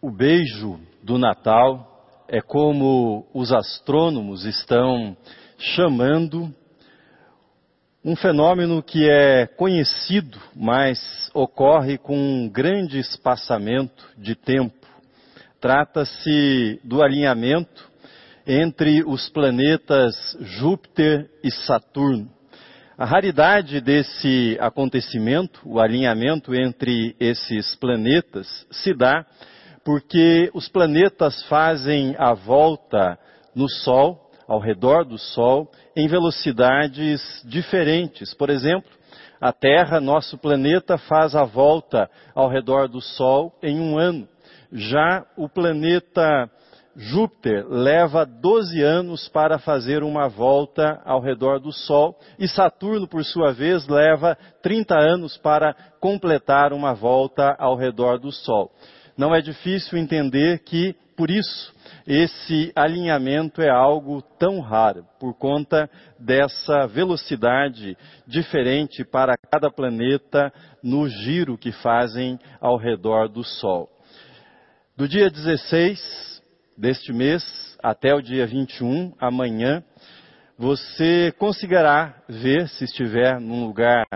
O beijo do Natal é como os astrônomos estão chamando um fenômeno que é conhecido, mas ocorre com um grande espaçamento de tempo. Trata-se do alinhamento entre os planetas Júpiter e Saturno. A raridade desse acontecimento, o alinhamento entre esses planetas, se dá porque os planetas fazem a volta no Sol, ao redor do Sol, em velocidades diferentes. Por exemplo, a Terra, nosso planeta, faz a volta ao redor do Sol em um ano. Já o planeta Júpiter leva 12 anos para fazer uma volta ao redor do Sol e Saturno, por sua vez, leva 30 anos para completar uma volta ao redor do Sol não é difícil entender que, por isso, esse alinhamento é algo tão raro, por conta dessa velocidade diferente para cada planeta no giro que fazem ao redor do Sol. Do dia 16 deste mês até o dia 21, amanhã, você conseguirá ver, se estiver num lugar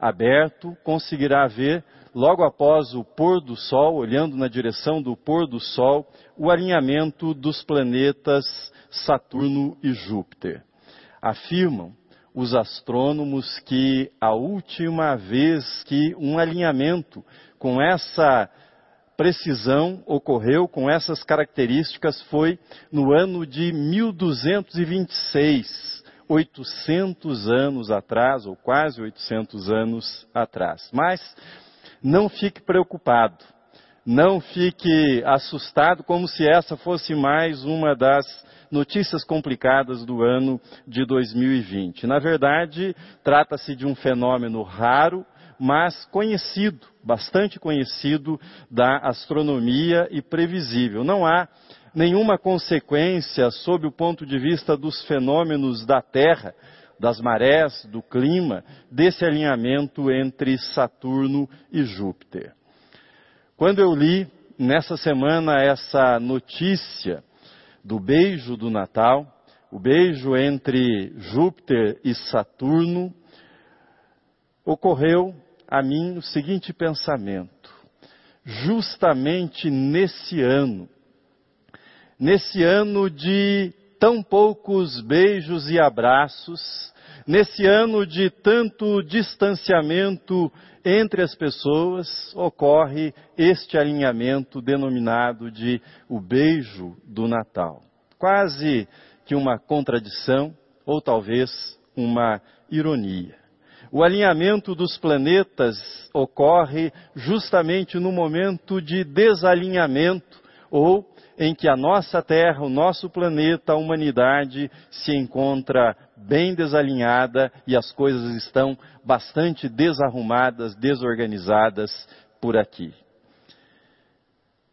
aberto, conseguirá ver logo após o pôr do Sol, olhando na direção do pôr do Sol, o alinhamento dos planetas Saturno e Júpiter. Afirmam os astrônomos que a última vez que um alinhamento com essa precisão ocorreu, com essas características, foi no ano de 1226, 800 anos atrás, ou quase 800 anos atrás. Mas não fique preocupado, não fique assustado como se essa fosse mais uma das notícias complicadas do ano de 2020. Na verdade, trata-se de um fenômeno raro, mas conhecido, bastante conhecido da astronomia e previsível. Não há nenhuma consequência sob o ponto de vista dos fenômenos da Terra das marés, do clima, desse alinhamento entre Saturno e Júpiter. Quando eu li nessa semana essa notícia do beijo do Natal, o beijo entre Júpiter e Saturno, ocorreu a mim o seguinte pensamento: justamente nesse ano, nesse ano de tão poucos beijos e abraços, nesse ano de tanto distanciamento entre as pessoas, ocorre este alinhamento denominado de o beijo do Natal. Quase que uma contradição, ou talvez uma ironia. O alinhamento dos planetas ocorre justamente no momento de desalinhamento ou em que a nossa Terra, o nosso planeta, a humanidade se encontra bem desalinhada e as coisas estão bastante desarrumadas, desorganizadas por aqui.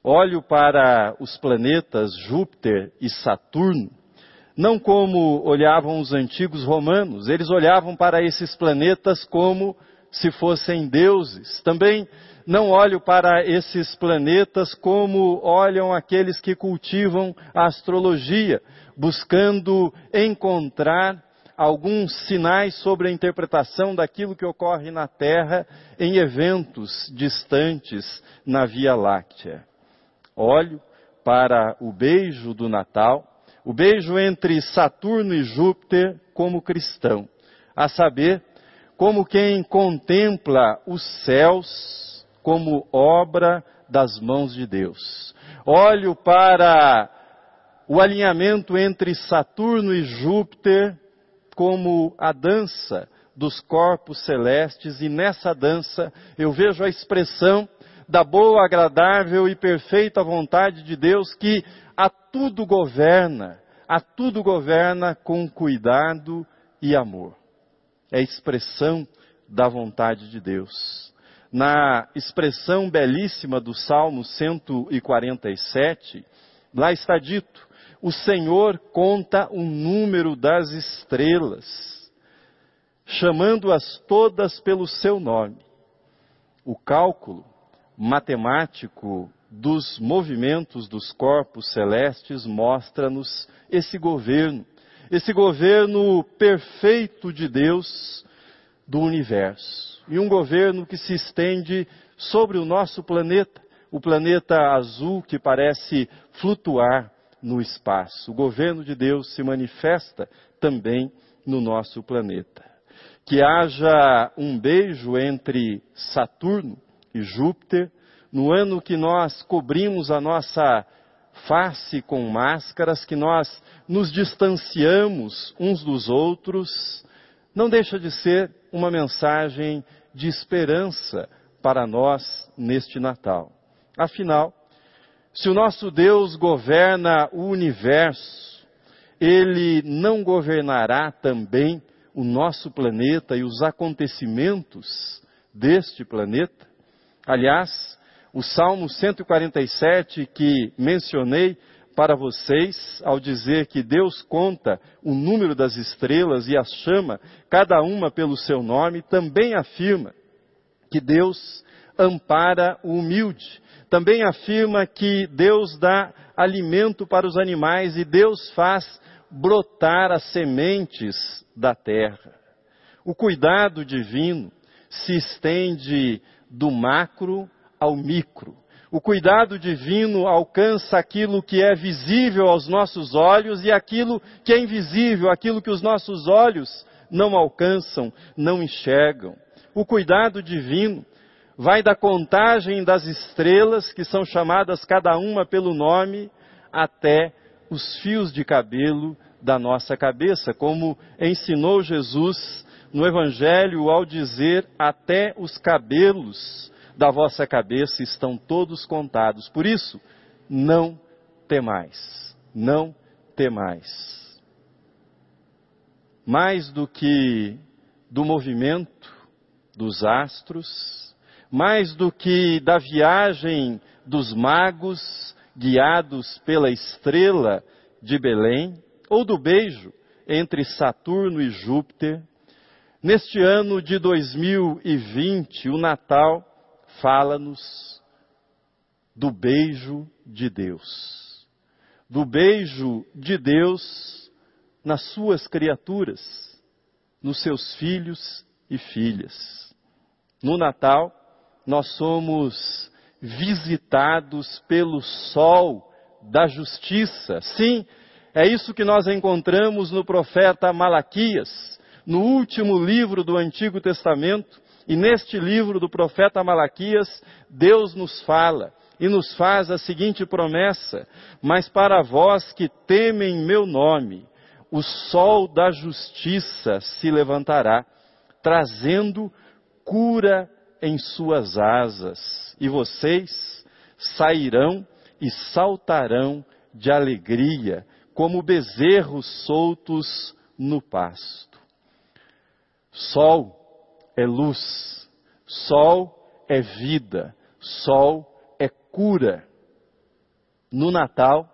Olho para os planetas Júpiter e Saturno, não como olhavam os antigos romanos, eles olhavam para esses planetas como se fossem deuses. Também não olho para esses planetas como olham aqueles que cultivam a astrologia, buscando encontrar alguns sinais sobre a interpretação daquilo que ocorre na Terra em eventos distantes na Via Láctea. Olho para o beijo do Natal, o beijo entre Saturno e Júpiter como cristão, a saber, como quem contempla os céus como obra das mãos de Deus. Olho para o alinhamento entre Saturno e Júpiter como a dança dos corpos celestes, e nessa dança eu vejo a expressão da boa, agradável e perfeita vontade de Deus que a tudo governa, a tudo governa com cuidado e amor. É a expressão da vontade de Deus na expressão belíssima do Salmo 147, lá está dito: O Senhor conta o número das estrelas, chamando-as todas pelo seu nome. O cálculo matemático dos movimentos dos corpos celestes mostra-nos esse governo, esse governo perfeito de Deus do universo. E um governo que se estende sobre o nosso planeta, o planeta azul que parece flutuar no espaço. O governo de Deus se manifesta também no nosso planeta. Que haja um beijo entre Saturno e Júpiter, no ano que nós cobrimos a nossa face com máscaras, que nós nos distanciamos uns dos outros, não deixa de ser uma mensagem de esperança para nós neste Natal. Afinal, se o nosso Deus governa o universo, ele não governará também o nosso planeta e os acontecimentos deste planeta? Aliás, o Salmo 147 que mencionei para vocês, ao dizer que Deus conta o número das estrelas e as chama, cada uma pelo seu nome, também afirma que Deus ampara o humilde. Também afirma que Deus dá alimento para os animais e Deus faz brotar as sementes da terra. O cuidado divino se estende do macro ao micro. O cuidado divino alcança aquilo que é visível aos nossos olhos e aquilo que é invisível, aquilo que os nossos olhos não alcançam, não enxergam. O cuidado divino vai da contagem das estrelas, que são chamadas cada uma pelo nome, até os fios de cabelo da nossa cabeça, como ensinou Jesus no Evangelho ao dizer: até os cabelos da vossa cabeça estão todos contados. Por isso, não temais, não temais. Mais do que do movimento dos astros, mais do que da viagem dos magos guiados pela estrela de Belém, ou do beijo entre Saturno e Júpiter, neste ano de 2020, o Natal fala-nos do beijo de Deus. Do beijo de Deus nas suas criaturas, nos seus filhos e filhas. No Natal, nós somos visitados pelo sol da justiça. Sim, é isso que nós encontramos no profeta Malaquias, no último livro do Antigo Testamento, e neste livro do profeta Malaquias, Deus nos fala e nos faz a seguinte promessa: Mas para vós que temem meu nome, o sol da justiça se levantará, trazendo cura em suas asas, e vocês sairão e saltarão de alegria, como bezerros soltos no pasto. Sol é luz, sol é vida, sol é cura. No Natal,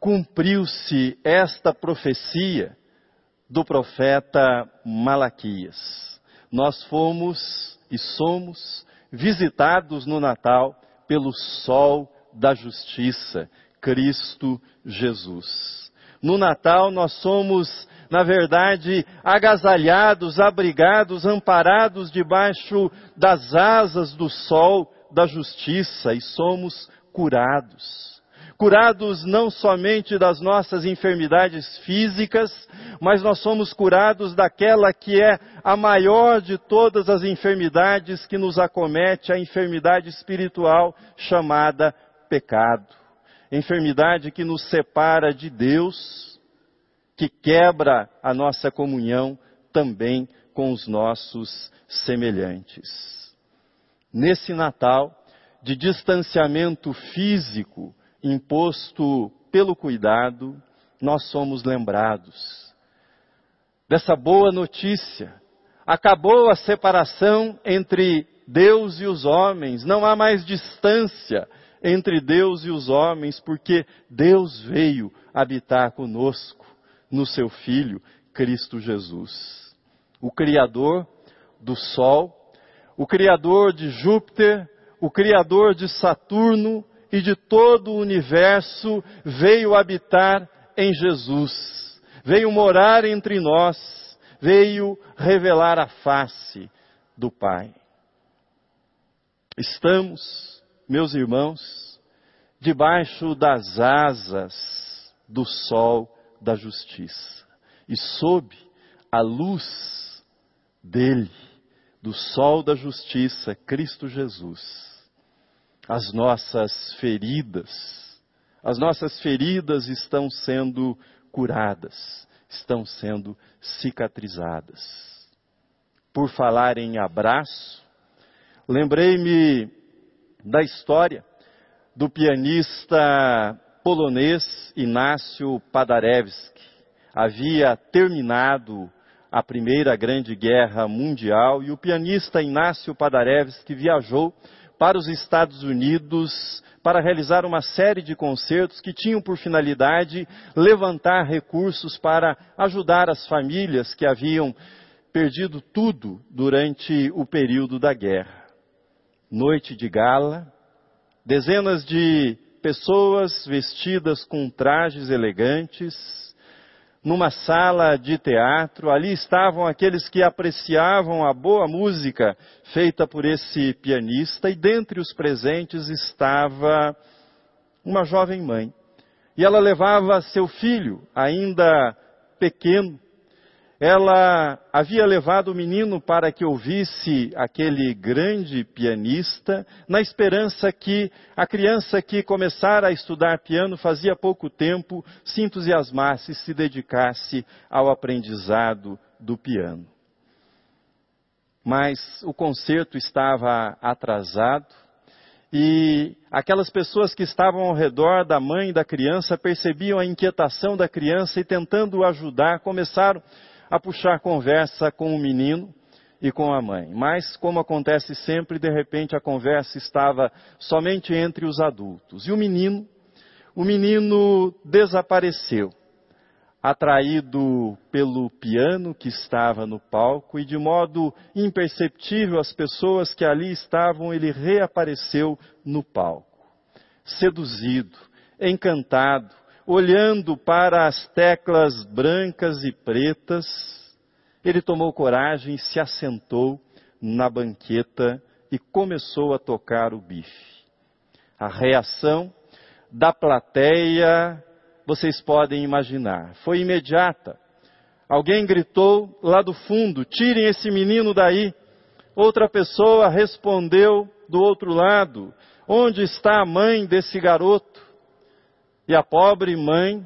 cumpriu-se esta profecia do profeta Malaquias. Nós fomos e somos visitados no Natal pelo sol da justiça, Cristo Jesus. No Natal nós somos na verdade, agasalhados, abrigados, amparados debaixo das asas do sol da justiça e somos curados. Curados não somente das nossas enfermidades físicas, mas nós somos curados daquela que é a maior de todas as enfermidades que nos acomete, a enfermidade espiritual chamada pecado. Enfermidade que nos separa de Deus, que quebra a nossa comunhão também com os nossos semelhantes. Nesse Natal, de distanciamento físico imposto pelo cuidado, nós somos lembrados dessa boa notícia. Acabou a separação entre Deus e os homens, não há mais distância entre Deus e os homens, porque Deus veio habitar conosco no seu Filho, Cristo Jesus. O Criador do Sol, o Criador de Júpiter, o Criador de Saturno e de todo o universo veio habitar em Jesus, veio morar entre nós, veio revelar a face do Pai. Estamos, meus irmãos, debaixo das asas do sol da justiça e sob a luz dele, do sol da justiça, Cristo Jesus. As nossas feridas, as nossas feridas estão sendo curadas, estão sendo cicatrizadas. Por falar em abraço, lembrei-me da história do pianista polonês Inácio Padarewski. Havia terminado a Primeira Grande Guerra Mundial e o pianista Inácio Padarewski viajou para os Estados Unidos para realizar uma série de concertos que tinham por finalidade levantar recursos para ajudar as famílias que haviam perdido tudo durante o período da guerra. Noite de gala, dezenas de pessoas vestidas com trajes elegantes, numa sala de teatro. Ali estavam aqueles que apreciavam a boa música feita por esse pianista, e dentre os presentes estava uma jovem mãe. E ela levava seu filho, ainda pequeno, ela havia levado o menino para que ouvisse aquele grande pianista, na esperança que a criança que começara a estudar piano fazia pouco tempo se entusiasmasse e se dedicasse ao aprendizado do piano. Mas o concerto estava atrasado e aquelas pessoas que estavam ao redor da mãe da criança percebiam a inquietação da criança e tentando ajudar, começaram a puxar conversa com o menino e com a mãe. Mas, como acontece sempre, de repente a conversa estava somente entre os adultos. E o menino, o menino desapareceu, atraído pelo piano que estava no palco, e de modo imperceptível às pessoas que ali estavam, ele reapareceu no palco. Seduzido, encantado, olhando para as teclas brancas e pretas, ele tomou coragem se assentou na banqueta e começou a tocar o bife. A reação da plateia, vocês podem imaginar, foi imediata. Alguém gritou lá do fundo: tirem esse menino daí. Outra pessoa respondeu do outro lado: onde está a mãe desse garoto? E a pobre mãe,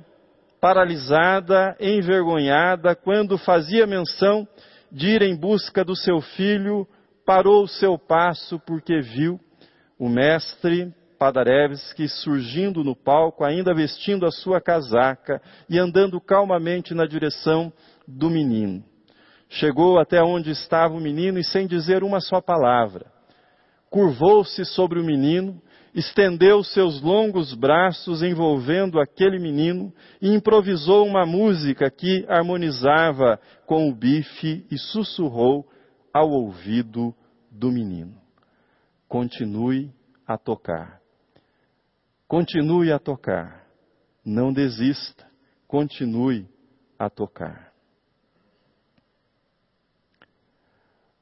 paralisada, envergonhada, quando fazia menção de ir em busca do seu filho, parou o seu passo porque viu o mestre Padarevski surgindo no palco, ainda vestindo a sua casaca e andando calmamente na direção do menino. Chegou até onde estava o menino e, sem dizer uma só palavra, curvou-se sobre o menino estendeu seus longos braços envolvendo aquele menino e improvisou uma música que harmonizava com o bife e sussurrou ao ouvido do menino: Continue a tocar. Continue a tocar. Não desista. Continue a tocar.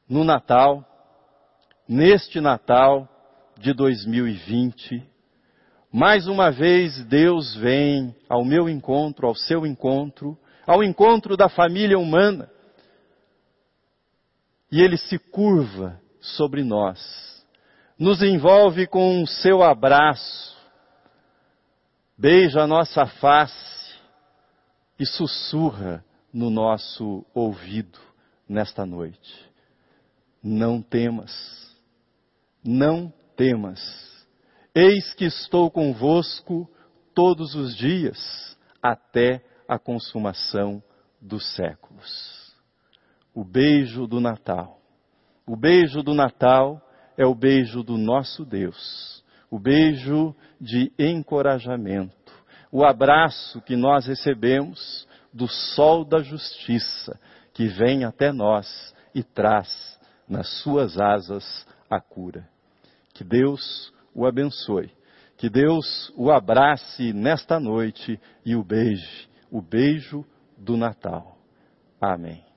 No Natal, neste Natal, de 2020. Mais uma vez Deus vem ao meu encontro, ao seu encontro, ao encontro da família humana. E ele se curva sobre nós, nos envolve com o seu abraço, beija a nossa face e sussurra no nosso ouvido nesta noite. Não temas, não temas. Eis que estou convosco todos os dias, até a consumação dos séculos. O beijo do Natal. O beijo do Natal é o beijo do nosso Deus. O beijo de encorajamento. O abraço que nós recebemos do sol da justiça que vem até nós e traz nas suas asas a cura. Que Deus o abençoe. Que Deus o abrace nesta noite e o beije, o beijo do Natal. Amém.